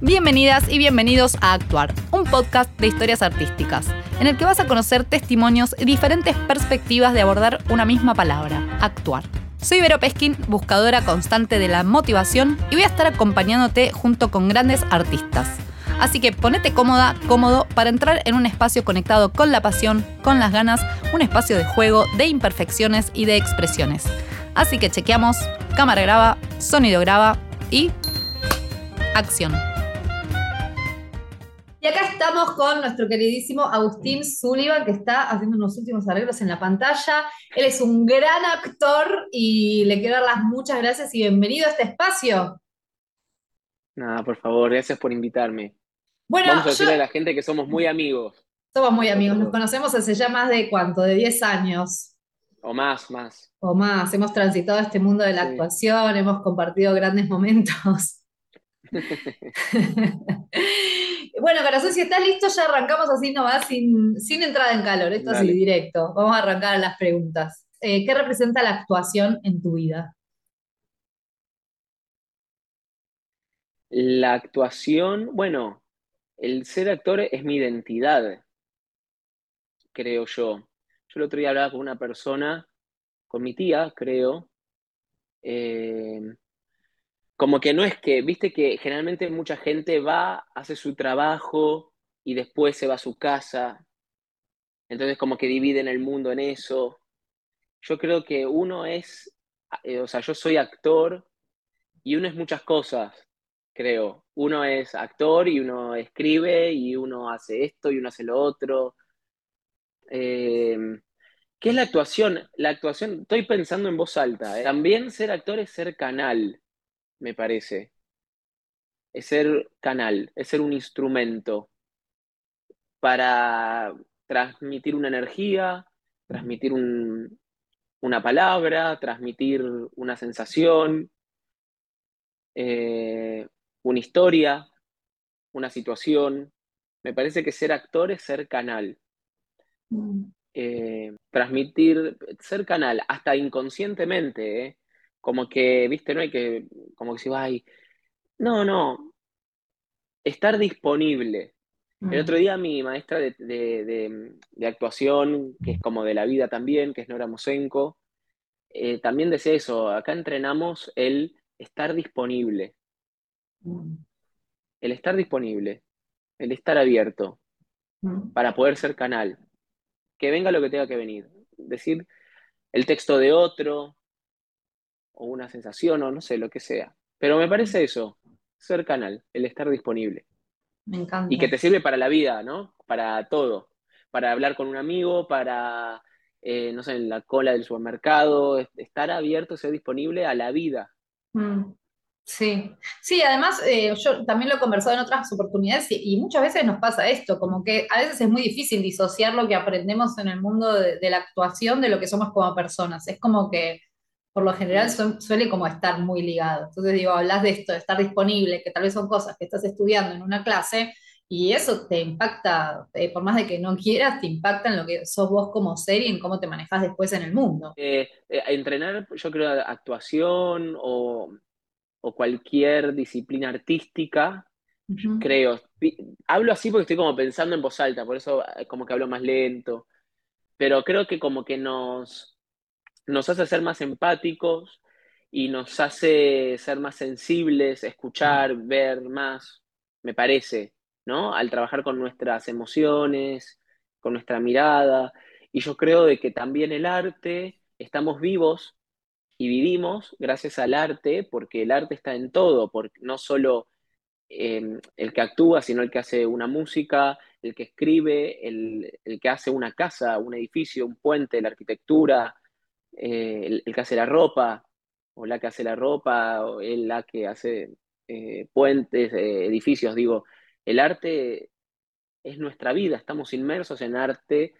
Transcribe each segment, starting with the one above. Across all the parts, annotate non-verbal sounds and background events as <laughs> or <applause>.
Bienvenidas y bienvenidos a Actuar, un podcast de historias artísticas, en el que vas a conocer testimonios y diferentes perspectivas de abordar una misma palabra, actuar. Soy Vero Peskin, buscadora constante de la motivación, y voy a estar acompañándote junto con grandes artistas. Así que ponete cómoda, cómodo, para entrar en un espacio conectado con la pasión, con las ganas, un espacio de juego, de imperfecciones y de expresiones. Así que chequeamos, cámara graba, sonido graba y acción. Y acá estamos con nuestro queridísimo Agustín Sullivan, que está haciendo unos últimos arreglos en la pantalla. Él es un gran actor y le quiero dar las muchas gracias y bienvenido a este espacio. Nada, por favor, gracias por invitarme. Bueno, Vamos a decirle a la gente que somos muy amigos. Somos muy amigos, nos conocemos hace ya más de cuánto, de 10 años. O más, más. O más, hemos transitado este mundo de la actuación, hemos compartido grandes momentos. <laughs> bueno, corazón, si estás listo, ya arrancamos así nomás, sin, sin entrada en calor, esto así directo. Vamos a arrancar a las preguntas. Eh, ¿qué representa la actuación en tu vida? La actuación, bueno, el ser actor es mi identidad, creo yo. Yo el otro día hablaba con una persona, con mi tía, creo, eh, como que no es que, viste que generalmente mucha gente va, hace su trabajo y después se va a su casa. Entonces como que dividen el mundo en eso. Yo creo que uno es, eh, o sea, yo soy actor y uno es muchas cosas, creo. Uno es actor y uno escribe y uno hace esto y uno hace lo otro. Em, ¿Qué es la actuación? La actuación, estoy pensando en voz alta. ¿eh? También ser actor es ser canal me parece. Es ser canal, es ser un instrumento para transmitir una energía, transmitir una palabra, transmitir una sensación, eh, una historia, una situación. Me parece que ser actor es ser canal. Mm. Eh, transmitir, ser canal, hasta inconscientemente, ¿eh? Como que, viste, no hay que, como que si va ahí. No, no. Estar disponible. El otro mm. día mi maestra de, actuación, que es como de la vida también, que es Nora Mosenko, eh, también decía eso, acá entrenamos el estar disponible. Mm. El estar disponible, el estar abierto mm. para poder ser canal. Que venga lo que tenga que venir. Decir el texto de otro, o una sensación o no sé, lo que sea. Pero me parece eso, ser canal, el estar disponible. Me encanta. Y que te sirve para la vida, ¿no? Para todo. Para hablar con un amigo, para, eh, no sé, en la cola del supermercado, estar abierto, ser disponible a la vida. Mm. Sí, sí, además eh, yo también lo he conversado en otras oportunidades y, muchas veces nos pasa esto, como que a veces es muy difícil disociar lo que aprendemos en el mundo de la actuación de lo que somos como personas. Es como que por lo general suele como estar muy ligado. Entonces digo, hablas de esto, de estar disponible, que tal vez son cosas que estás estudiando en una clase y eso te impacta, eh, por más de que no quieras, te impacta en lo que sos vos como ser y en cómo te manejas después en el mundo. Eh, eh, entrenar, yo creo, actuación o, cualquier disciplina artística, creo. Hablo así porque estoy como pensando en voz alta, por eso como que hablo más lento, pero creo que como que nos nos hace ser más empáticos y nos hace ser más sensibles, escuchar, ver más, me parece, ¿no? Al trabajar con nuestras emociones, con nuestra mirada. Y yo creo de que también el arte, estamos vivos y vivimos gracias al arte, porque el arte está en todo, porque no solo em, el que actúa, sino el que hace una música, el que escribe, el, el que hace una casa, un edificio, un puente, la arquitectura, eh, el, que hace la ropa, o la que hace la ropa, o el la que hace eh, puentes, eh, edificios, digo, el arte es nuestra vida, estamos inmersos en arte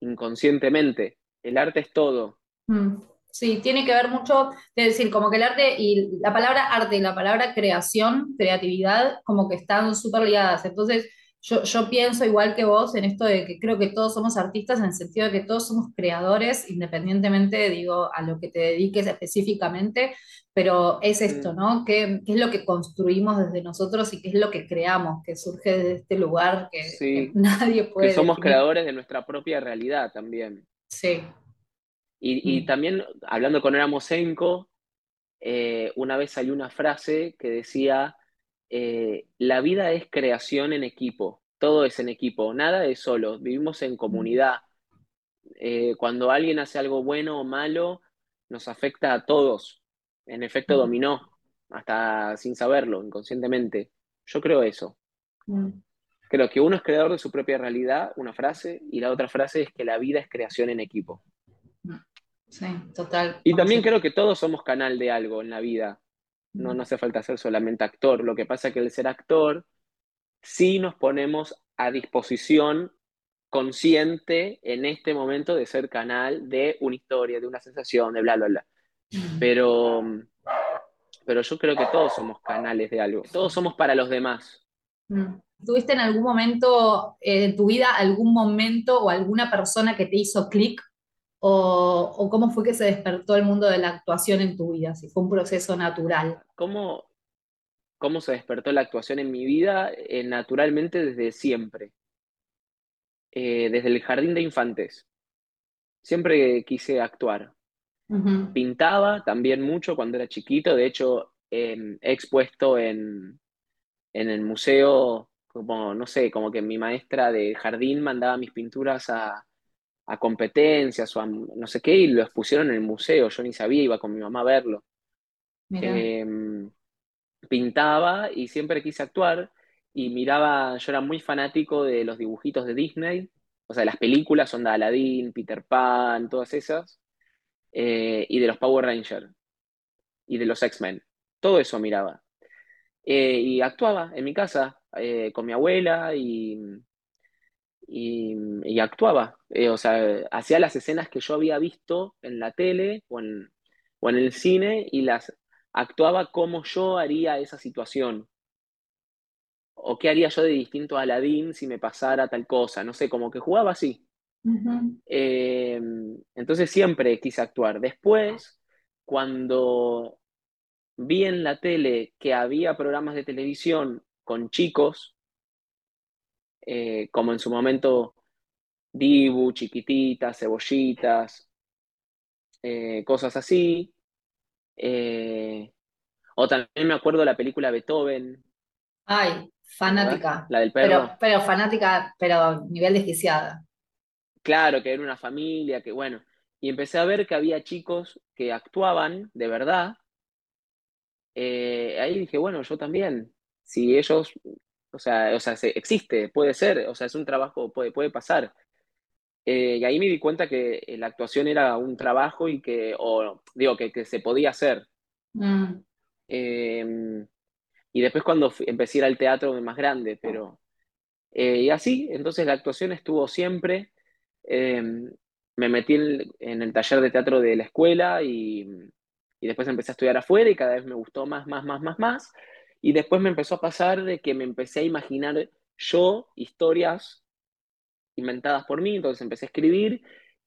inconscientemente, el arte es todo. Mm, sí, tiene que ver mucho, es decir, como que el arte y la palabra arte y la palabra creación, creatividad, como que están súper ligadas. Entonces, yo, pienso igual que vos en esto de que creo que todos somos artistas en el sentido de que todos somos creadores, independientemente, digo, a lo que te dediques específicamente, pero es esto. ¿no? ¿Qué, es lo que construimos desde nosotros y qué es lo que creamos, que surge desde este lugar que, <laughs> nadie puede. Que somos creadores de nuestra propia realidad también. Sí. Y, mm. también, hablando con Eramosenko, eh, una vez salió una frase que decía, eh, la vida es creación en equipo, todo es en equipo, nada es solo, vivimos en comunidad. Eh, cuando alguien hace algo bueno o malo, nos afecta a todos, en efecto dominó, hasta sin saberlo, inconscientemente. Yo creo eso. Creo que uno es creador de su propia realidad, una frase, y la otra frase es que la vida es creación en equipo. Sí, total. Y también creo que todos somos canal de algo en la vida. No, no hace falta ser solamente actor. Lo que pasa es que el ser actor, sí nos ponemos a disposición consciente en este momento de ser canal de una historia, de una sensación, de bla, bla, bla. Pero, pero yo creo que todos somos canales de algo. Todos somos para los demás. ¿Tuviste en algún momento eh, en tu vida algún momento o alguna persona que te hizo clic o, cómo fue que se despertó el mundo de la actuación en tu vida? Si fue un proceso natural. ¿Cómo, cómo se despertó la actuación en mi vida? Eh, naturalmente desde siempre. Eh, desde el jardín de infantes. Siempre quise actuar. Pintaba también mucho cuando era chiquito. De hecho, he expuesto en, en el museo, como, no sé, como que mi maestra de jardín mandaba mis pinturas a, a competencias o a no sé qué, y lo expusieron en el museo, yo ni sabía, iba con mi mamá a verlo. Em, pintaba y siempre quise actuar y miraba, yo era muy fanático de los dibujitos de Disney, o sea, de las películas, son de Aladdin, Peter Pan, todas esas, eh, y de los Power Rangers, y de los X-Men, todo eso miraba. Eh, y actuaba en mi casa eh, con mi abuela y, y, actuaba. Eh, o sea, hacía las escenas que yo había visto en la tele o en, o en el cine y las actuaba como yo haría esa situación. O qué haría yo de distinto a Aladdin si me pasara tal cosa. No sé, como que jugaba así. Em, entonces siempre quise actuar. Después, cuando vi en la tele que había programas de televisión con chicos eh, como en su momento Dibu, Chiquititas, Cebollitas, eh, cosas así. Eh, o también me acuerdo la película Beethoven. Ay, fanática. La del perro. Pero, fanática, pero nivel desquiciada. Claro, que era una familia, que bueno. Y empecé a ver que había chicos que actuaban de verdad. ahí dije, bueno, yo también. Si ellos o sea, o sea existe, puede ser, o sea, es un trabajo, puede, puede pasar. Eh, y ahí me di cuenta que la actuación era un trabajo y que, o digo, que, que se podía hacer. Mm. Em, y después cuando empecé a ir al teatro más grande, pero... Eh, y así, entonces la actuación estuvo siempre. Em, me metí en, el taller de teatro de la escuela y, y después empecé a estudiar afuera y cada vez me gustó más, más, más, más, más. Y después me empezó a pasar de que me empecé a imaginar yo historias inventadas por mí, entonces empecé a escribir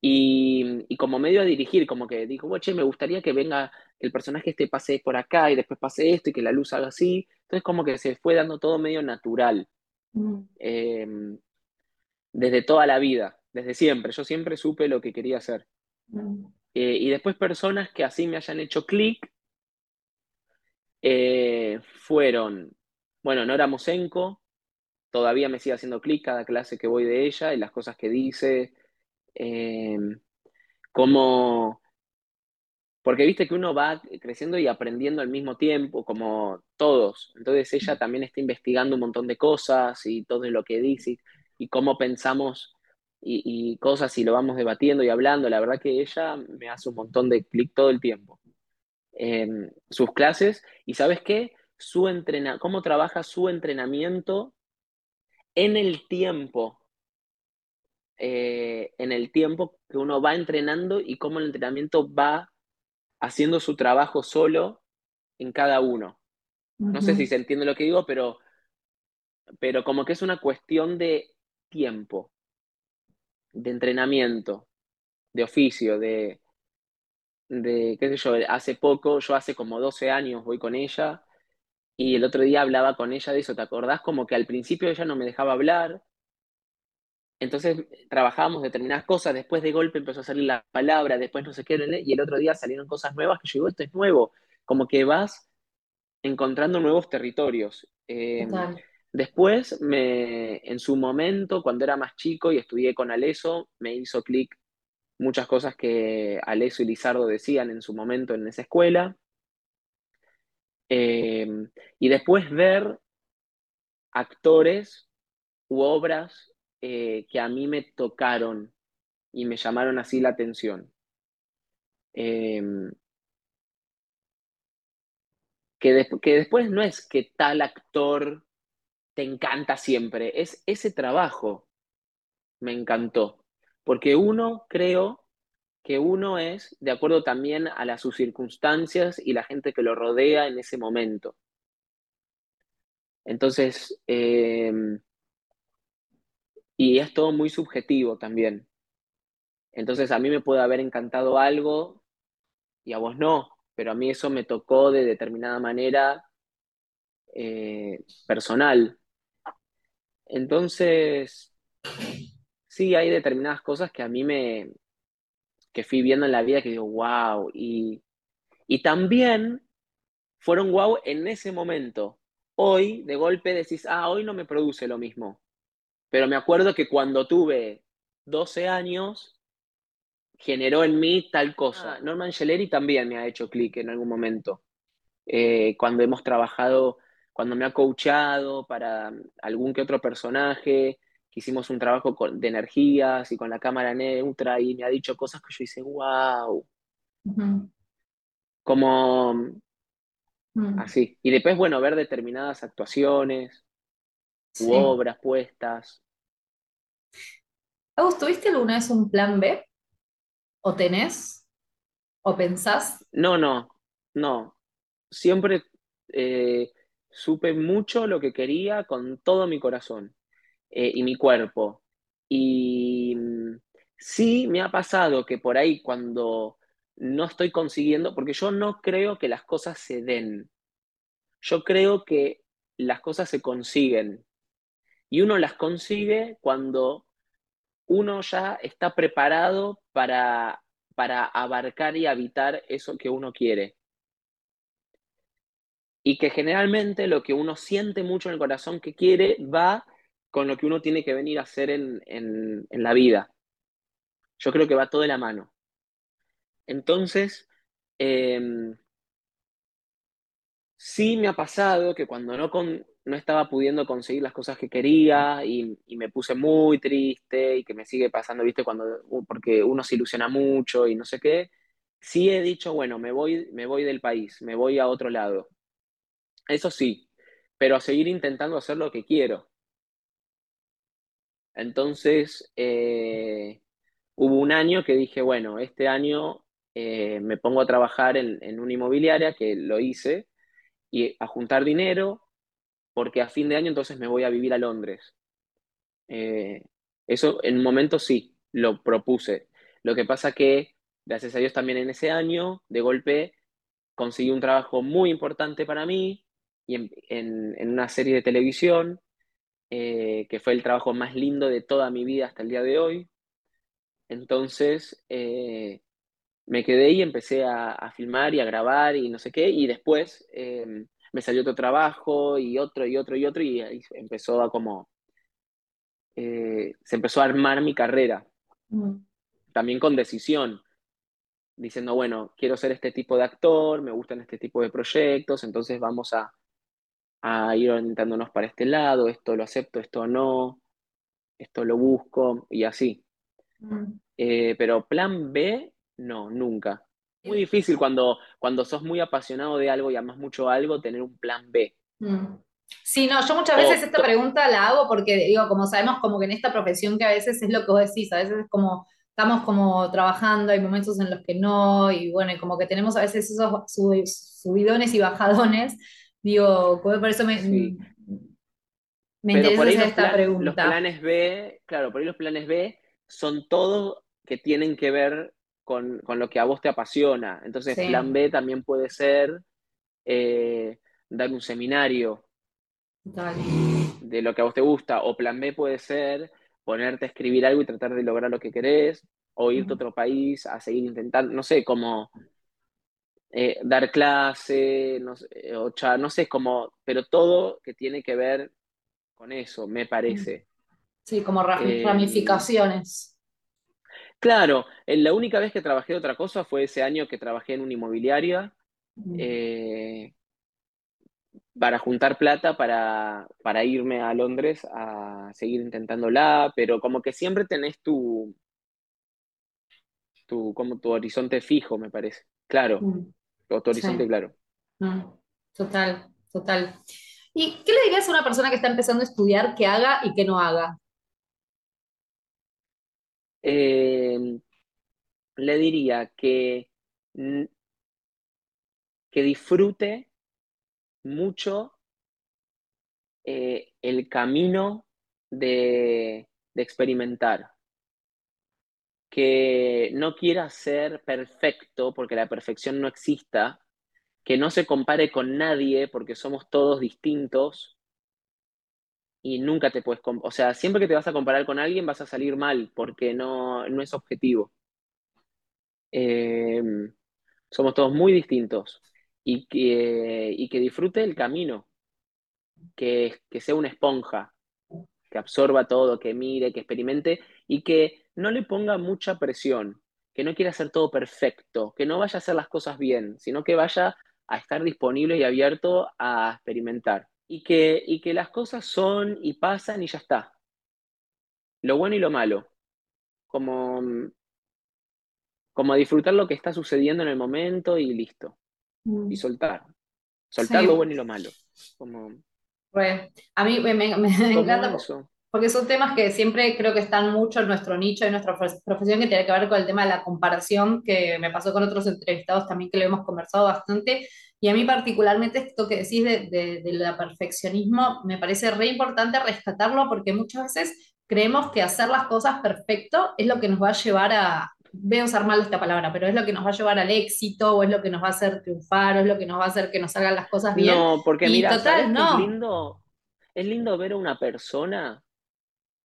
y, como medio a dirigir, como que dijo, che, me gustaría que venga el personaje este pase por acá y después pase esto y que la luz haga así. Entonces como que se fue dando todo medio natural. Mm. Em, desde toda la vida, desde siempre. Yo siempre supe lo que quería hacer. Mm. Eh, y después personas que así me hayan hecho clic eh, fueron, bueno, Nora Mosenko, todavía me sigue haciendo clic cada clase que voy de ella y las cosas que dice, eh, como, porque viste que uno va creciendo y aprendiendo al mismo tiempo, como todos, entonces ella también está investigando un montón de cosas y todo lo que dice y cómo pensamos y, cosas y lo vamos debatiendo y hablando, la verdad que ella me hace un montón de clic todo el tiempo. Em, sus clases y sabes qué, su entrena cómo trabaja su entrenamiento en el tiempo, eh, en el tiempo que uno va entrenando y cómo el entrenamiento va haciendo su trabajo solo en cada uno. No sé si se entiende lo que digo, pero, pero como que es una cuestión de tiempo, de entrenamiento, de oficio, de, de, qué sé yo, hace poco, yo hace como 12 años voy con ella y el otro día hablaba con ella de eso, ¿te acordás? Como que al principio ella no me dejaba hablar, entonces trabajábamos determinadas cosas, después de golpe empezó a salir la palabra, después no sé qué, y el otro día salieron cosas nuevas que yo digo, esto es nuevo, como que vas encontrando nuevos territorios. Eh, después, me, en su momento, cuando era más chico y estudié con Aleso, me hizo clic muchas cosas que Aleso y Lizardo decían en su momento en esa escuela. Eh, y después ver actores u obras eh, que a mí me tocaron y me llamaron así la atención. Em, que, que después no es que tal actor te encanta siempre, es ese trabajo me encantó. Porque uno, creo que uno es de acuerdo también a las sus circunstancias y la gente que lo rodea en ese momento. Entonces, em, y es todo muy subjetivo también. Entonces a mí me puede haber encantado algo y a vos no, pero a mí eso me tocó de determinada manera eh, personal. Entonces, sí, hay determinadas cosas que a mí me, que fui viendo en la vida que digo, wow, y, y también fueron wow en ese momento. Hoy, de golpe, decís, ah, hoy no me produce lo mismo. Pero me acuerdo que cuando tuve 12 años, generó en mí tal cosa. Ah. Norman Shellery también me ha hecho clic en algún momento. Eh, cuando hemos trabajado, cuando me ha coachado para algún que otro personaje, que hicimos un trabajo de energías y con la cámara neutra y me ha dicho cosas que yo hice, wow. Como mm. así. Y después, bueno, ver determinadas actuaciones u obras puestas. Agus, ¿tuviste alguna vez un plan B? ¿O tenés? ¿O pensás? No, no, no. Siempre eh, supe mucho lo que quería con todo mi corazón eh, y mi cuerpo. Y mm, sí me ha pasado que por ahí cuando no estoy consiguiendo, porque yo no creo que las cosas se den. Yo creo que las cosas se consiguen. Y uno las consigue cuando uno ya está preparado para, para abarcar y habitar eso que uno quiere. Y que generalmente lo que uno siente mucho en el corazón que quiere va con lo que uno tiene que venir a hacer en, la vida. Yo creo que va todo de la mano. Entonces, em, sí me ha pasado que cuando no, con, no estaba pudiendo conseguir las cosas que quería y, me puse muy triste y que me sigue pasando, viste, cuando, porque uno se ilusiona mucho y no sé qué, sí he dicho, bueno, me voy, me voy del país, me voy a otro lado. Eso sí, pero a seguir intentando hacer lo que quiero. Entonces, eh, hubo un año que dije, bueno, este año eh, me pongo a trabajar en, en una inmobiliaria, que lo hice, y a juntar dinero porque a fin de año entonces me voy a vivir a Londres. Eh, eso en un momento sí, lo propuse. Lo que pasa que, gracias a Dios también en ese año, de golpe, conseguí un trabajo muy importante para mí y en, una serie de televisión, eh, que fue el trabajo más lindo de toda mi vida hasta el día de hoy. Entonces, eh, me quedé y empecé a, filmar y a grabar y no sé qué, y después me salió otro trabajo y otro y otro y otro y ahí empezó a como, eh, se empezó a armar mi carrera, mm. también con decisión, diciendo, bueno, quiero ser este tipo de actor, me gustan este tipo de proyectos, entonces vamos a, a ir orientándonos para este lado, esto lo acepto, esto no, esto lo busco y así. Mm. Eh, pero plan B, no, nunca muy difícil cuando, cuando sos muy apasionado de algo y amas mucho algo, tener un plan B. Mm. Sí, no, yo muchas veces esta pregunta la hago porque, digo, como sabemos, como que en esta profesión que a veces es lo que vos decís, a veces es como, estamos como trabajando, hay momentos en los que no, y bueno, y como que tenemos a veces esos subidones y bajadones, digo, por eso me, me interesa esta pregunta. Los planes B, claro, por ahí los planes B son todo que tienen que ver con, lo que a vos te apasiona. Entonces, plan B también puede ser eh, dar un seminario de lo que a vos te gusta, o plan B puede ser ponerte a escribir algo y tratar de lograr lo que querés, o irte a otro país a seguir intentando, no sé, como eh, dar clase, no sé, o no sé, como, pero todo que tiene que ver con eso, me parece. Sí, como eh, ramificaciones. Claro, la única vez que trabajé de otra cosa fue ese año que trabajé en una inmobiliaria eh, para juntar plata para, para, irme a Londres a seguir intentándola, pero como que siempre tenés tu, tu, como tu horizonte fijo, me parece. Claro, mm. Tu, horizonte claro. Mm. Total, total. ¿Y qué le dirías a una persona que está empezando a estudiar que haga y que no haga? Eh, le diría que, que disfrute mucho eh, el camino de, experimentar, que no quiera ser perfecto porque la perfección no exista, que no se compare con nadie porque somos todos distintos y nunca te puedes, o sea, siempre que te vas a comparar con alguien vas a salir mal porque no, no es objetivo. Em, somos todos muy distintos y que, y que disfrute el camino, que, que sea una esponja, que absorba todo, que mire, que experimente y que no le ponga mucha presión, que no quiera hacer todo perfecto, que no vaya a hacer las cosas bien, sino que vaya a estar disponible y abierto a experimentar y que, y que las cosas son y pasan y ya está. Lo bueno y lo malo. Como, como disfrutar lo que está sucediendo en el momento y listo. Y mm. soltar. Soltar lo bueno y lo malo. Como, a mí me, encanta porque son temas que siempre creo que están mucho en nuestro nicho, en nuestra profesión, que tiene que ver con el tema de la comparación, que me pasó con otros entrevistados también que lo hemos conversado bastante, y a mí particularmente esto que decís de, de, perfeccionismo me parece re importante rescatarlo porque muchas veces creemos que hacer las cosas perfecto es lo que nos va a llevar a, voy a usar mal esta palabra, pero es lo que nos va a llevar al éxito, o es lo que nos va a hacer triunfar, o es lo que nos va a hacer que nos salgan las cosas bien. No, porque mira, total, no. Es, lindo, es lindo ver a una persona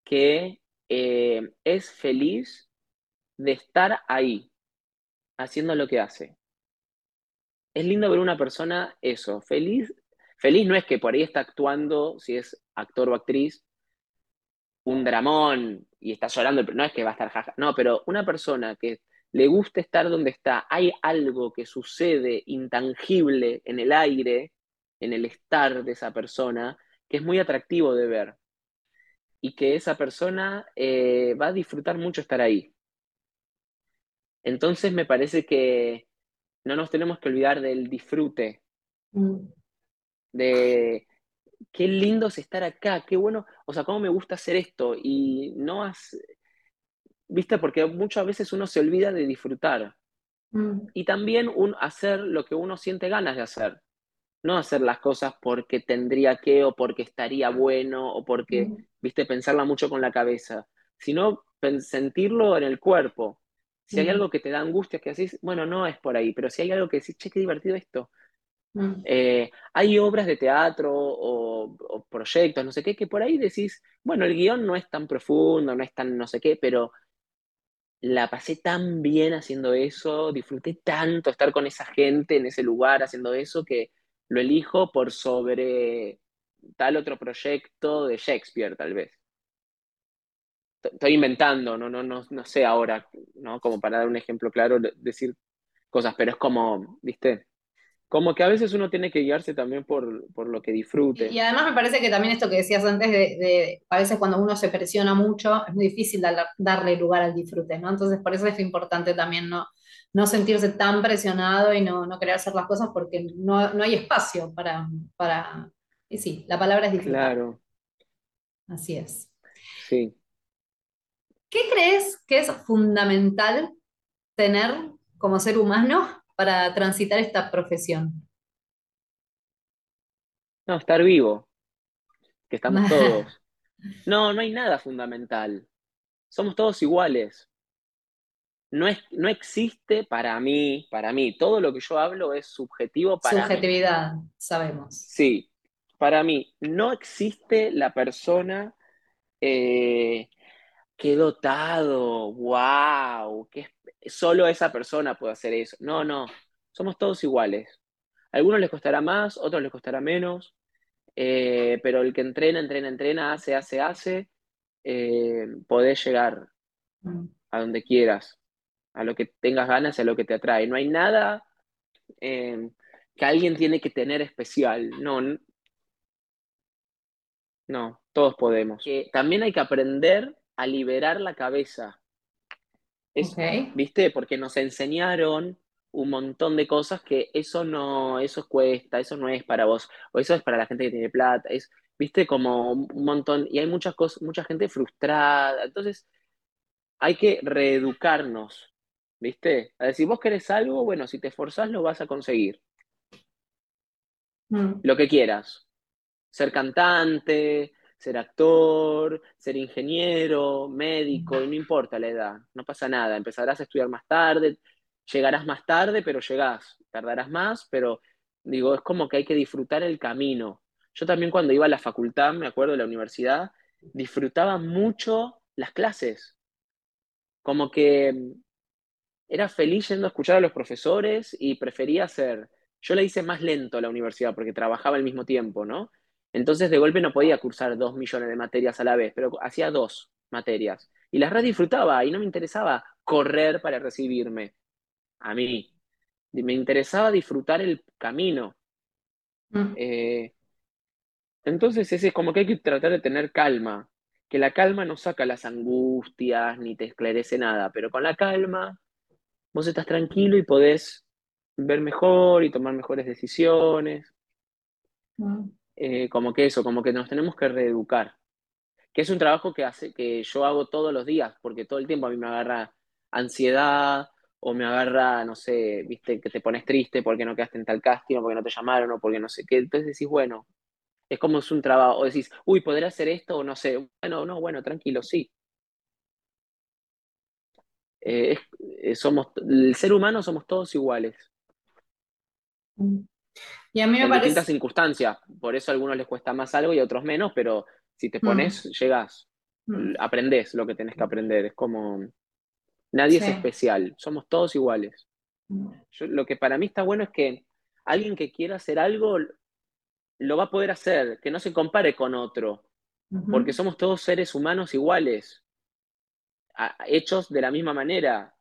que eh, es feliz de estar ahí, haciendo lo que hace es lindo ver una persona eso, feliz. Feliz no es que por ahí está actuando, si es actor o actriz, un dramón y está llorando, no es que va a estar jaja, no, pero una persona que le gusta estar donde está, hay algo que sucede intangible en el aire, en el estar de esa persona, que es muy atractivo de ver y que esa persona eh, va a disfrutar mucho estar ahí. Entonces me parece que no nos tenemos que olvidar del disfrute, mm. de qué lindo es estar acá, qué bueno, o sea, cómo me gusta hacer esto y no has, viste, porque muchas veces uno se olvida de disfrutar. Mm. Y también un, hacer lo que uno siente ganas de hacer. No hacer las cosas porque tendría que o porque estaría bueno o porque, mm. viste, pensarla mucho con la cabeza, sino sentirlo en el cuerpo. Si hay algo que te da angustia, que decís, bueno, no es por ahí, pero si hay algo que decís, che, qué divertido esto. Eh, hay obras de teatro o, proyectos, no sé qué, que por ahí decís, bueno, el guion no es tan profundo, no es tan no sé qué, pero la pasé tan bien haciendo eso, disfruté tanto estar con esa gente en ese lugar haciendo eso, que lo elijo por sobre tal otro proyecto de Shakespeare, tal vez estoy inventando, no, no, no, no sé ahora, ¿no? Como para dar un ejemplo claro, decir cosas, pero es como, ¿viste? Como que a veces uno tiene que guiarse también por, lo que disfrute. Y además me parece que también esto que decías antes, de, a veces cuando uno se presiona mucho, es muy difícil darle lugar al disfrute, ¿no? Entonces por eso es importante también no, no sentirse tan presionado y no, no querer hacer las cosas porque no, hay espacio para, para... Y sí, la palabra es disfrutar. Claro. Así es. Sí. ¿Qué crees que es fundamental tener como ser humano para transitar esta profesión? No, estar vivo, que estamos <laughs> todos. No, no hay nada fundamental. Somos todos iguales. No, es, no existe para mí, para mí, todo lo que yo hablo es subjetivo para Subjetividad, sabemos. Sí, para mí no existe la persona eh, que dotado, wow, que solo esa persona puede hacer eso. No, no, somos todos iguales. A algunos les costará más, otros les costará menos, eh, pero el que entrena, entrena, entrena, hace, hace, hace, eh, podés llegar mm. a donde quieras a lo que tengas ganas, a lo que te atrae. No hay nada eh, que alguien tiene que tener especial. No, no, todos podemos. también hay que aprender a liberar la cabeza. ¿Viste? Porque nos enseñaron un montón de cosas que eso no, eso cuesta, eso no es para vos, o eso es para la gente que tiene plata, es, viste, como un montón, y hay muchas cosas, mucha gente frustrada, entonces hay que reeducarnos, ¿Viste? A decir, vos querés algo, bueno, si te esforzás lo vas a conseguir. Mm. Lo que quieras. Ser cantante, ser actor, ser ingeniero, médico, y no importa la edad, no pasa nada. Empezarás a estudiar más tarde, llegarás más tarde, pero llegás. Tardarás más, pero digo, es como que hay que disfrutar el camino. Yo también cuando iba a la facultad, me acuerdo de la universidad, disfrutaba mucho las clases. Como que era feliz yendo a escuchar a los profesores y prefería hacer. Yo la hice más lento a la universidad porque trabajaba al mismo tiempo, ¿no? Entonces de golpe no podía cursar dos millones de materias a la vez, pero hacía dos materias. Y las re disfrutaba y no me interesaba correr para recibirme. A mí. Me interesaba disfrutar el camino. Mm. Eh, entonces ese es como que hay que tratar de tener calma. Que la calma no saca las angustias ni te esclarece nada, pero con la calma vos estás tranquilo y podés ver mejor y tomar mejores decisiones. Mm. Eh, como que eso, como que nos tenemos que reeducar. Que es un trabajo que, hace, que yo hago todos los días, porque todo el tiempo a mí me agarra ansiedad o me agarra, no sé, viste, que te pones triste porque no quedaste en tal casting o porque no te llamaron o porque no sé qué. Entonces decís, bueno, es como es un trabajo. O decís, uy, ¿podré hacer esto o no sé? Bueno, no, bueno, tranquilo, sí. Eh, eh, somos, el ser humano somos todos iguales. Y a mí me en parece... distintas circunstancias, por eso a algunos les cuesta más algo y a otros menos, pero si te pones, mm. llegas, mm. aprendes lo que tenés que aprender. Es como, nadie es especial, somos todos iguales. Mm. lo que para mí está bueno es que alguien que quiera hacer algo lo va a poder hacer, que no se compare con otro, porque somos todos seres humanos iguales hechos de la misma manera,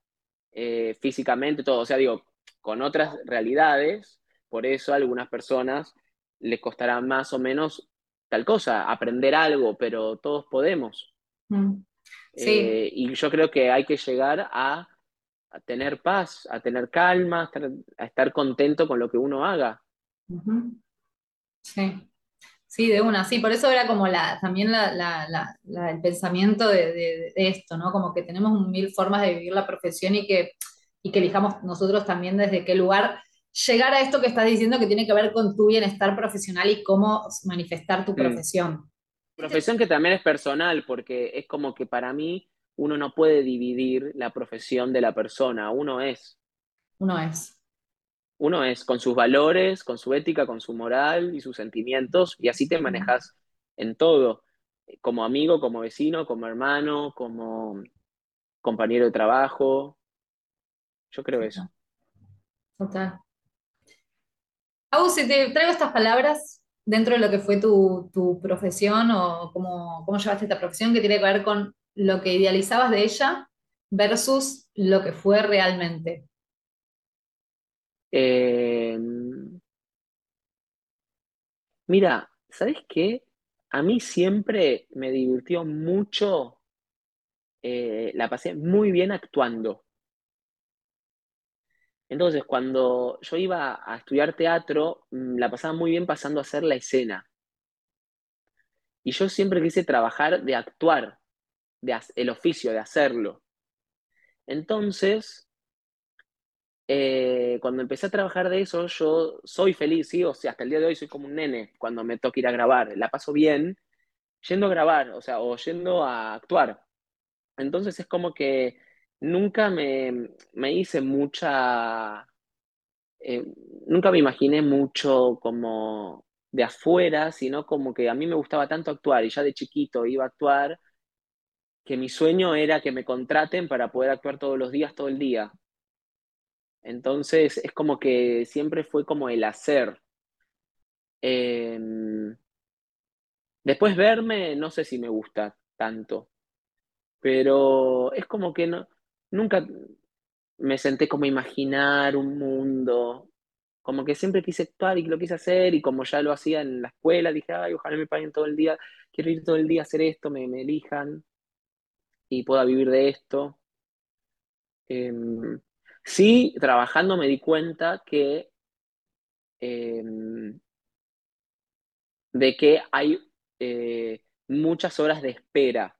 eh, físicamente, todo. O sea, digo, con otras realidades, por eso a algunas personas les costará más o menos tal cosa, aprender algo, pero todos podemos. Mm. Eh, y yo creo que hay que llegar a, tener paz, a tener calma, a estar, contento con lo que uno haga. Sí. Sí, de una, sí, por eso era como la, también el pensamiento de, esto, ¿no? Como que tenemos mil formas de vivir la profesión y que, y que elijamos nosotros también desde qué lugar llegar a esto que estás diciendo que tiene que ver con tu bienestar profesional y cómo manifestar tu profesión. Profesión que también es personal, porque es como que para mí uno no puede dividir la profesión de la persona, uno es. Uno es uno es con sus valores, con su ética, con su moral y sus sentimientos, y así te manejas en todo, como amigo, como vecino, como hermano, como compañero de trabajo. Yo creo eso. Total. Agus, si te traigo estas palabras dentro de lo que fue tu, profesión o cómo, cómo llevaste esta profesión que tiene que ver con lo que idealizabas de ella versus lo que fue realmente. Eh, mira, ¿sabes qué? A mí siempre me divirtió mucho, eh, la pasé muy bien actuando. Entonces, cuando yo iba a estudiar teatro, mm, la pasaba muy bien pasando a hacer la escena. Y yo siempre quise trabajar de actuar, de el oficio, de hacerlo. Entonces, eh, cuando empecé a trabajar de eso, yo soy feliz, sí, o sea, hasta el día de hoy soy como un nene cuando me toca ir a grabar, la paso bien yendo a grabar, o sea, o yendo a actuar. Entonces es como que nunca me, me hice mucha, eh, nunca me imaginé mucho como de afuera, sino como que a mí me gustaba tanto actuar y ya de chiquito iba a actuar, que mi sueño era que me contraten para poder actuar todos los días, todo el día. Entonces es como que siempre fue como el hacer. Em, después verme, no sé si me gusta tanto, pero es como que no, nunca me senté como imaginar un mundo, como que siempre quise actuar y lo quise hacer y como ya lo hacía en la escuela, dije, ay, ojalá me paguen todo el día, quiero ir todo el día a hacer esto, me, me elijan y pueda vivir de esto. Em, sí, trabajando me di cuenta que em, de que hay eh, muchas horas de espera,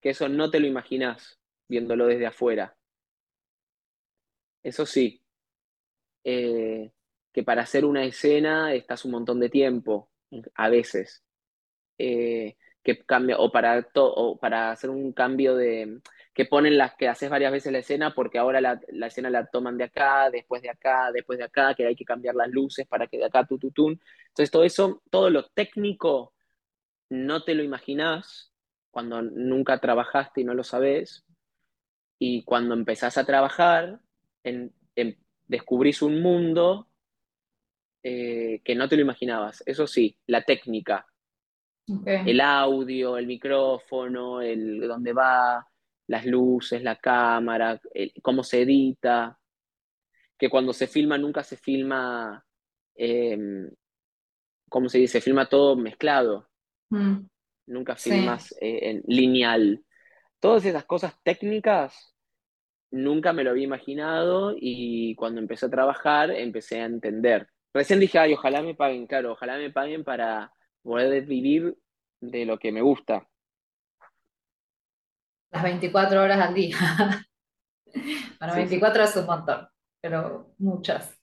que eso no te lo imaginas viéndolo desde afuera. Eso sí, eh, que para hacer una escena estás un montón de tiempo, a veces. Eh, que cambia, o para, o para hacer un cambio de, que ponen las que haces varias veces la escena porque ahora la, la, escena la toman de acá, después de acá, después de acá, que hay que cambiar las luces para que de acá tu, tu. Entonces todo eso, todo lo técnico, no te lo imaginás cuando nunca trabajaste y no lo sabés. Y cuando empezás a trabajar, en, en, descubrís un mundo eh, que no te lo imaginabas. Eso sí, la técnica, Okay. El audio, el micrófono, el dónde va, las luces, la cámara, el, cómo se edita. Que cuando se filma nunca se filma, eh, ¿cómo se dice? Se filma todo mezclado. Mm. Nunca filmas sí. eh, en lineal. Todas esas cosas técnicas nunca me lo había imaginado y cuando empecé a trabajar empecé a entender. Recién dije, ay, ojalá me paguen, claro, ojalá me paguen para poder vivir de lo que me gusta. Las 24 horas al día. <laughs> bueno, 24 sí. es un montón, pero muchas.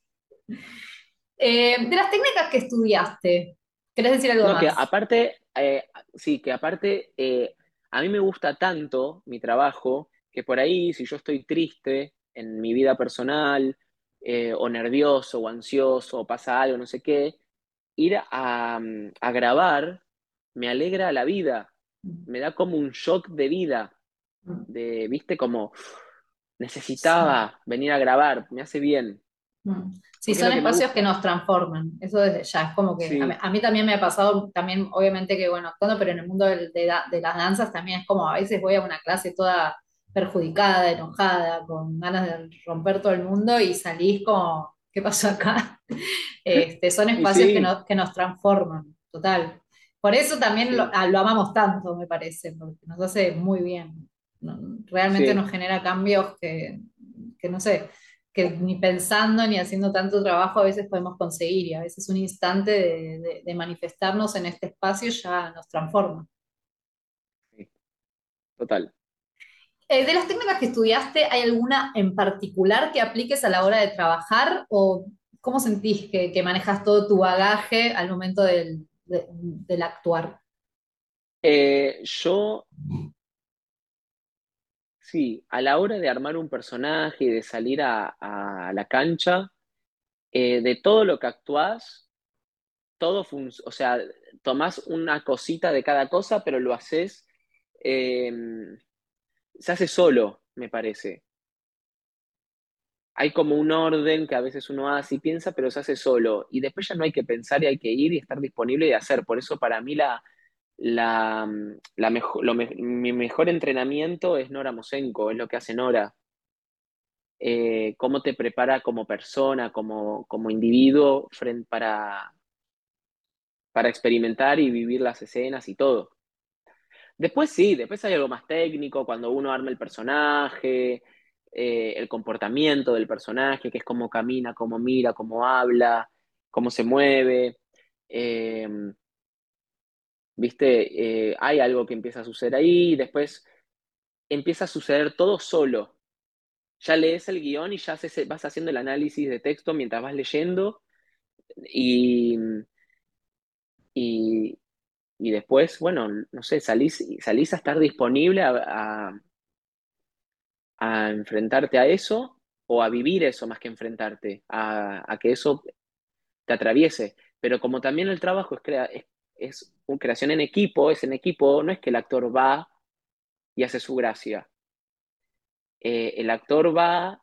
Eh, de las técnicas que estudiaste, ¿querés decir algo no, más? Que aparte, eh, sí, que aparte, eh, a mí me gusta tanto mi trabajo que por ahí, si yo estoy triste en mi vida personal, eh, o nervioso, o ansioso, o pasa algo, no sé qué, ir a, a, grabar me alegra la vida, me da como un shock de vida, de, viste, como necesitaba sí. venir a grabar, me hace bien. Sí, son que espacios que nos transforman, eso desde ya, es como que sí. a, mí, a, mí, también me ha pasado, también obviamente que bueno, actuando, pero en el mundo de, de, de, las danzas también es como a veces voy a una clase toda perjudicada, enojada, con ganas de romper todo el mundo y salís como, ¿qué pasó acá? <laughs> Este, son espacios sí. que, nos, que nos transforman, total. Por eso también lo, amamos tanto, me parece, porque nos hace muy bien. Realmente sí. nos genera cambios que, que, no sé, que ni pensando ni haciendo tanto trabajo a veces podemos conseguir y a veces un instante de, de, de manifestarnos en este espacio ya nos transforma. Total. Eh, de las técnicas que estudiaste, ¿hay alguna en particular que apliques a la hora de trabajar o cómo sentís que, que manejas todo tu bagaje al momento del, de, del actuar? Eh, yo, sí, a la hora de armar un personaje y de salir a, la cancha, eh, de todo lo que actuás, todo o sea, tomás una cosita de cada cosa, pero lo haces, eh, se hace solo, me parece. Hay como un orden que a veces uno hace y piensa, pero se hace solo. Y después ya no hay que pensar y hay que ir y estar disponible y hacer. Por eso para mí la, la, la mi mejor entrenamiento es Nora Mosenko, es lo que hace Nora. Eh, cómo te prepara como persona, como, como individuo frente para, para experimentar y vivir las escenas y todo. Después sí, después hay algo más técnico, cuando uno arma el personaje, eh, el comportamiento del personaje, que es cómo camina, cómo mira, cómo habla, cómo se mueve. Eh, ¿Viste? Eh, hay algo que empieza a suceder ahí, y después empieza a suceder todo solo. Ya lees el guion y ya vas haciendo el análisis de texto mientras vas leyendo y, y, después, bueno, no sé, salís, salís a estar disponible a, a, a enfrentarte a eso o a vivir eso más que enfrentarte, a, que eso te atraviese. Pero como también el trabajo es, crea, una creación en equipo, es en equipo, no es que el actor va y hace su gracia. Eh, el actor va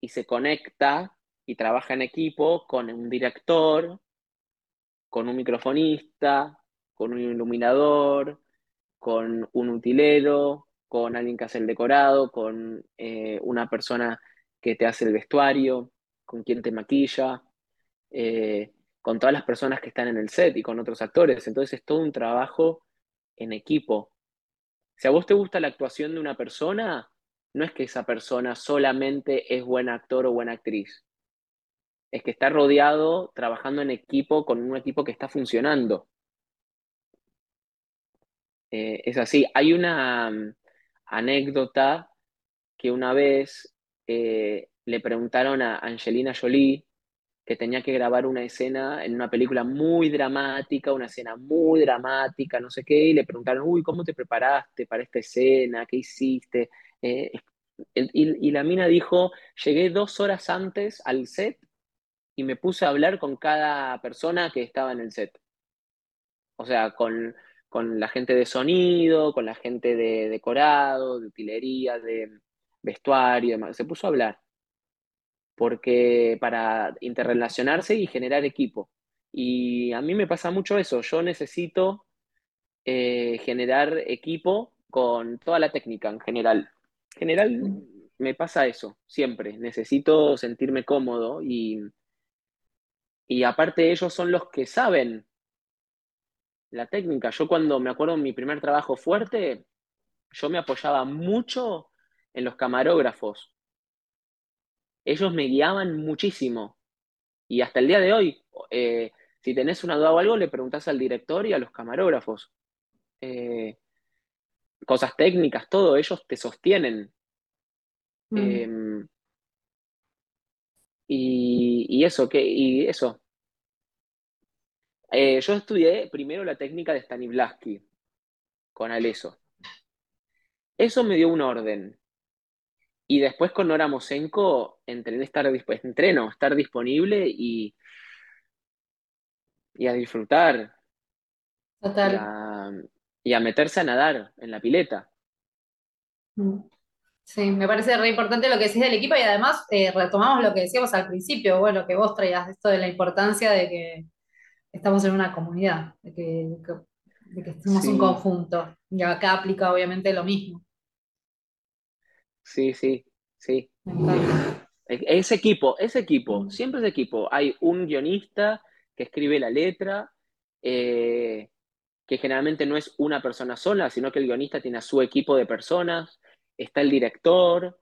y se conecta y trabaja en equipo con un director, con un microfonista, con un iluminador, con un utilero, con alguien que hace el decorado, con eh, una persona que te hace el vestuario, con quien te maquilla, eh, con todas las personas que están en el set y con otros actores. Entonces es todo un trabajo en equipo. Si a vos te gusta la actuación de una persona, no es que esa persona solamente es buen actor o buena actriz. Es que está rodeado trabajando en equipo con un equipo que está funcionando. Eh, es así. Hay una mm, anécdota que una vez eh, le preguntaron a Angelina Jolie que tenía que grabar una escena en una película muy dramática, una escena muy dramática, no sé qué, y le preguntaron, uy, ¿cómo te preparaste para esta escena? ¿Qué hiciste? Eh, y, la mina dijo, llegué dos horas antes al set y me puse a hablar con cada persona que estaba en el set. O sea, con, la gente de sonido, con la gente de decorado, de utilería, de vestuario. Se puso a hablar. Porque para interrelacionarse y generar equipo. Y a mí me pasa mucho eso. Yo necesito eh, generar equipo con toda la técnica en general general me pasa eso, siempre. Necesito sentirme cómodo y, y aparte ellos son los que saben la técnica. Yo cuando me acuerdo de mi primer trabajo fuerte, yo me apoyaba mucho en los camarógrafos. Ellos me guiaban muchísimo. Y hasta el día de hoy, eh, si tenés una duda o algo, le preguntás al director y a los camarógrafos. Eh, cosas técnicas, todo, ellos te sostienen. Mm. Em, y, eso, que, y eso. Eh, yo estudié primero la técnica de Stanislavski con Aleso. Eso me dio un orden. Y después con Nora Mosenko entrené estar, entreno, estar disponible y, y a disfrutar. Total y a meterse a nadar en la pileta. Mm. Sí, me parece re importante lo que decís del equipo y además eh, retomamos lo que decíamos al principio, bueno, que vos traías esto de la importancia de que estamos en una comunidad, de que, estemos un conjunto. Y acá aplica obviamente lo mismo. Sí, sí, sí. Es equipo, es equipo, siempre es equipo. Hay un guionista que escribe la letra, eh, que generalmente no es una persona sola, sino que el guionista tiene a su equipo de personas, está el director,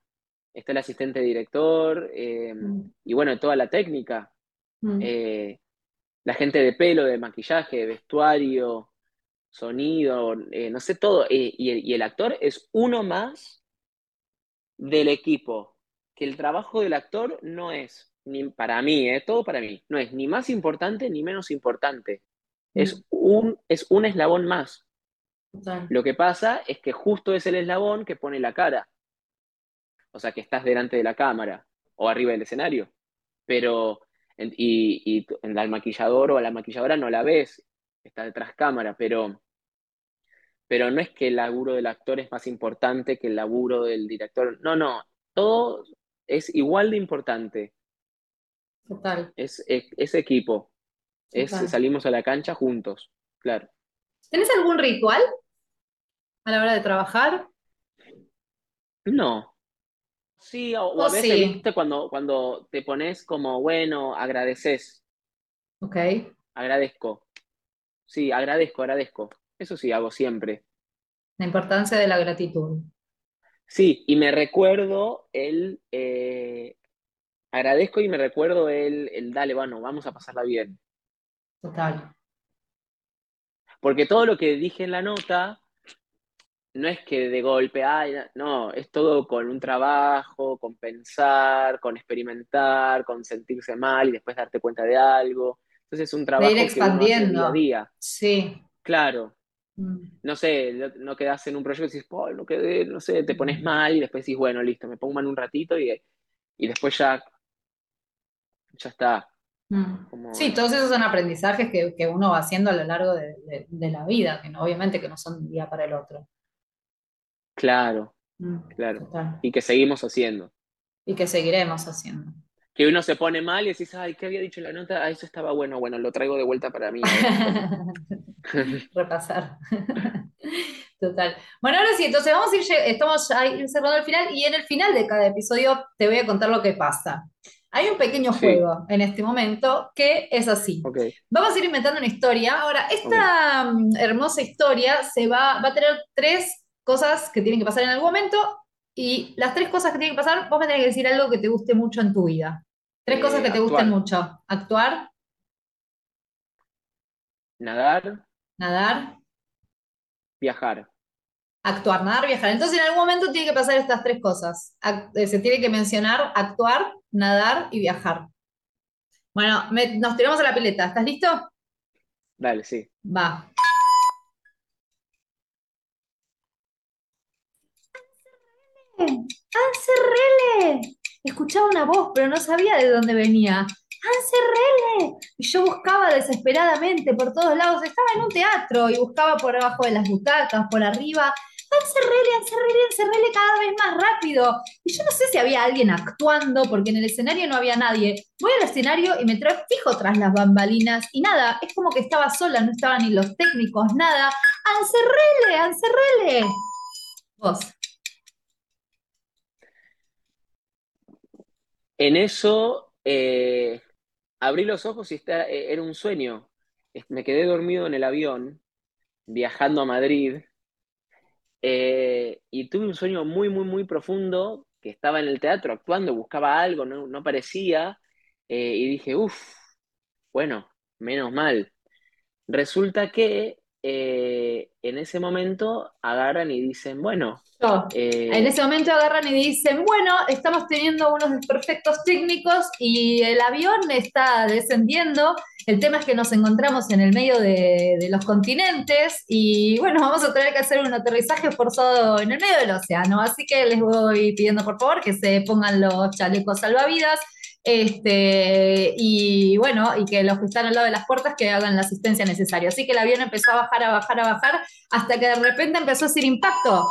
está el asistente director, eh, mm. y bueno, toda la técnica, mm. eh, la gente de pelo, de maquillaje, de vestuario, sonido, no sé todo, y el, actor es uno más del equipo, que el trabajo del actor no es, ni para mí, todo para mí, no es ni más importante ni menos importante. Es mm. un, es un eslabón más. Lo que pasa es que justo es el eslabón que pone la cara. O sea, que estás delante de la cámara o arriba del escenario. Pero, y, y en el maquillador o a la maquilladora no la ves, está detrás cámara, pero, pero no es que el laburo del actor es más importante que el laburo del director. No, no, todo es igual de importante. Total. Es, es equipo. Es, salimos a la cancha juntos, claro. ¿Tenés algún ritual a la hora de trabajar? No. Sí, o, a veces, ¿viste? Cuando, cuando te pones como, bueno, agradeces. Ok. Agradezco. Sí, agradezco, agradezco. Eso sí, hago siempre. La importancia de la gratitud. Sí, y me recuerdo el, eh, agradezco y me recuerdo el, el, dale, bueno, vamos a pasarla bien. Total. Porque todo lo que dije en la nota no es que de golpe, ay, no, es todo con un trabajo, con pensar, con experimentar, con sentirse mal y después darte cuenta de algo. Entonces es un trabajo de ir expandiendo. día a día. Sí. Claro. Mm. No sé, no quedas en un proyecto y dices, no quedé, no sé, te pones mal y después dices, bueno, listo, me pongo mal un ratito y, y después ya, ya está. Mm. Sí, todos esos son aprendizajes que, uno va haciendo a lo largo de, la vida, que no, obviamente que no son de un día para el otro. Claro, mm, claro. Y que seguimos haciendo. Y que seguiremos haciendo. Que uno se pone mal y decís, ay, ¿qué había dicho la nota? Ah, eso estaba bueno, bueno, lo traigo de vuelta para mí. <laughs> Repasar. <laughs> Total. Bueno, ahora sí, entonces vamos a ir, estamos ahí cerrando el final y en el final de cada episodio te voy a contar lo que pasa. Hay un pequeño juego en este momento que es así. Vamos a ir inventando una historia. Ahora, esta mm, hermosa historia se va, va a tener tres cosas que tienen que pasar en algún momento y las tres cosas que tienen que pasar, vos me tenés que decir algo que te guste mucho en tu vida. Tres cosas que te gusten mucho. Actuar. Nadar. Nadar. Viajar. Actuar, nadar, viajar. Entonces en algún momento tiene que pasar estas tres cosas. Eh, se tiene que mencionar actuar, nadar y viajar. Bueno, nos tiramos a la pileta. ¿Estás listo? Dale, sí. Va. ¡Ancerrele! Escuchaba una voz, pero no sabía de dónde venía. ¡Ancerrele! Y yo buscaba desesperadamente por todos lados. Estaba en un teatro y buscaba por abajo de las butacas, por arriba. ¡Ancerrele, ancerrele, ancerrele cada vez más rápido! Y yo no sé si había alguien actuando, porque en el escenario no había nadie. Voy al escenario y me trae fijo tras las bambalinas y nada, es como que estaba sola, no estaban ni los técnicos, nada. ¡Ancerrele, ancerrele! Vos. En eso eh, abrí los ojos y eh, era un sueño. Me quedé dormido en el avión, viajando a Madrid, eh, y tuve un sueño muy, muy, muy profundo, que estaba en el teatro actuando, buscaba algo, no, no parecía, y dije, uff, bueno, menos mal. Resulta que en ese momento agarran y dicen, bueno, eh, en ese momento agarran y dicen, bueno, estamos teniendo unos desperfectos técnicos y el avión está descendiendo. El tema es que nos encontramos en el medio de, los continentes y bueno, vamos a tener que hacer un aterrizaje forzado en el medio del océano. Así que les voy pidiendo por favor que se pongan los chalecos salvavidas. Este, y bueno, y que los que están al lado de las puertas que hagan la asistencia necesaria. Así que el avión empezó a bajar, a bajar, a bajar, hasta que de repente empezó a hacer impacto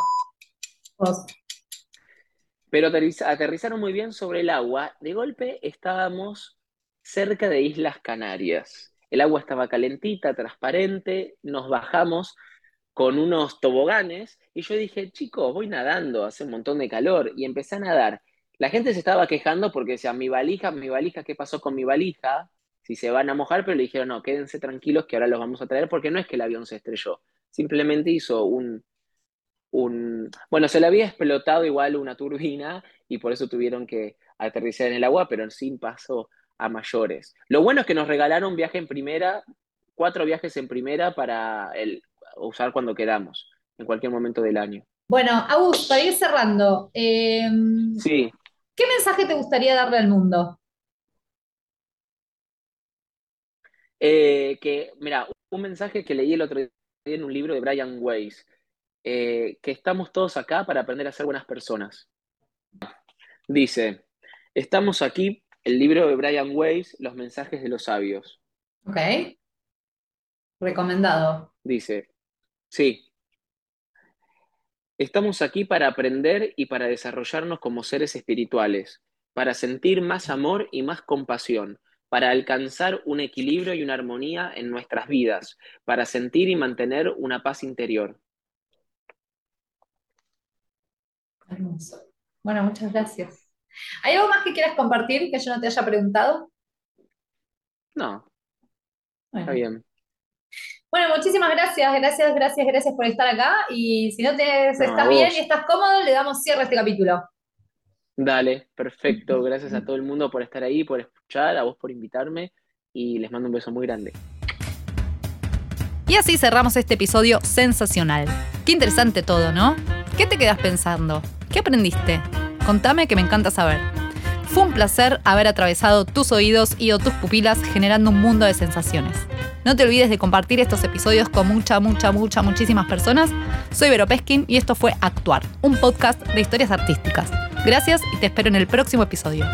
pero aterrizaron muy bien sobre el agua. De golpe estábamos cerca de Islas Canarias. El agua estaba calentita, transparente, nos bajamos con unos toboganes y yo dije, chicos, voy nadando, hace un montón de calor y empecé a nadar. La gente se estaba quejando porque decía, mi valija, mi valija, ¿qué pasó con mi valija? Si se van a mojar, pero le dijeron, no, quédense tranquilos que ahora los vamos a traer porque no es que el avión se estrelló, simplemente hizo un, un... Bueno, se le había explotado igual una turbina y por eso tuvieron que aterrizar en el agua, pero sin paso a mayores. Lo bueno es que nos regalaron viaje en primera, cuatro viajes en primera para el, usar cuando queramos, en cualquier momento del año. Bueno, Agus, para ir cerrando, em, sí. ¿Qué mensaje te gustaría darle al mundo? Eh, que, mira, un mensaje que leí el otro día en un libro de Brian Weiss, eh, que estamos todos acá para aprender a ser buenas personas. Dice, estamos aquí, el libro de Brian Weiss, Los mensajes de los sabios. Ok. Recomendado. Dice, sí. Estamos aquí para aprender y para desarrollarnos como seres espirituales, para sentir más amor y más compasión, para alcanzar un equilibrio y una armonía en nuestras vidas, para sentir y mantener una paz interior. Hermoso. Bueno, muchas gracias. ¿Hay algo más que quieras compartir que yo no te haya preguntado? No. Está bien. Bueno, muchísimas gracias, gracias, gracias, gracias por estar acá. Y si no te estás bien y estás cómodo, le damos cierre a este capítulo. Dale, perfecto. Gracias a todo el mundo por estar ahí, por escuchar, a vos por invitarme y les mando un beso muy grande. Y así cerramos este episodio sensacional. Qué interesante todo, ¿no? ¿Qué te quedas pensando? ¿Qué aprendiste? Contame que me encanta saber. Fue un placer haber atravesado tus oídos y o tus pupilas generando un mundo de sensaciones. No te olvides de compartir estos episodios con mucha, mucha, mucha, muchísimas personas. Soy Vero Peskin y esto fue Actuar, un podcast de historias artísticas. Gracias y te espero en el próximo episodio.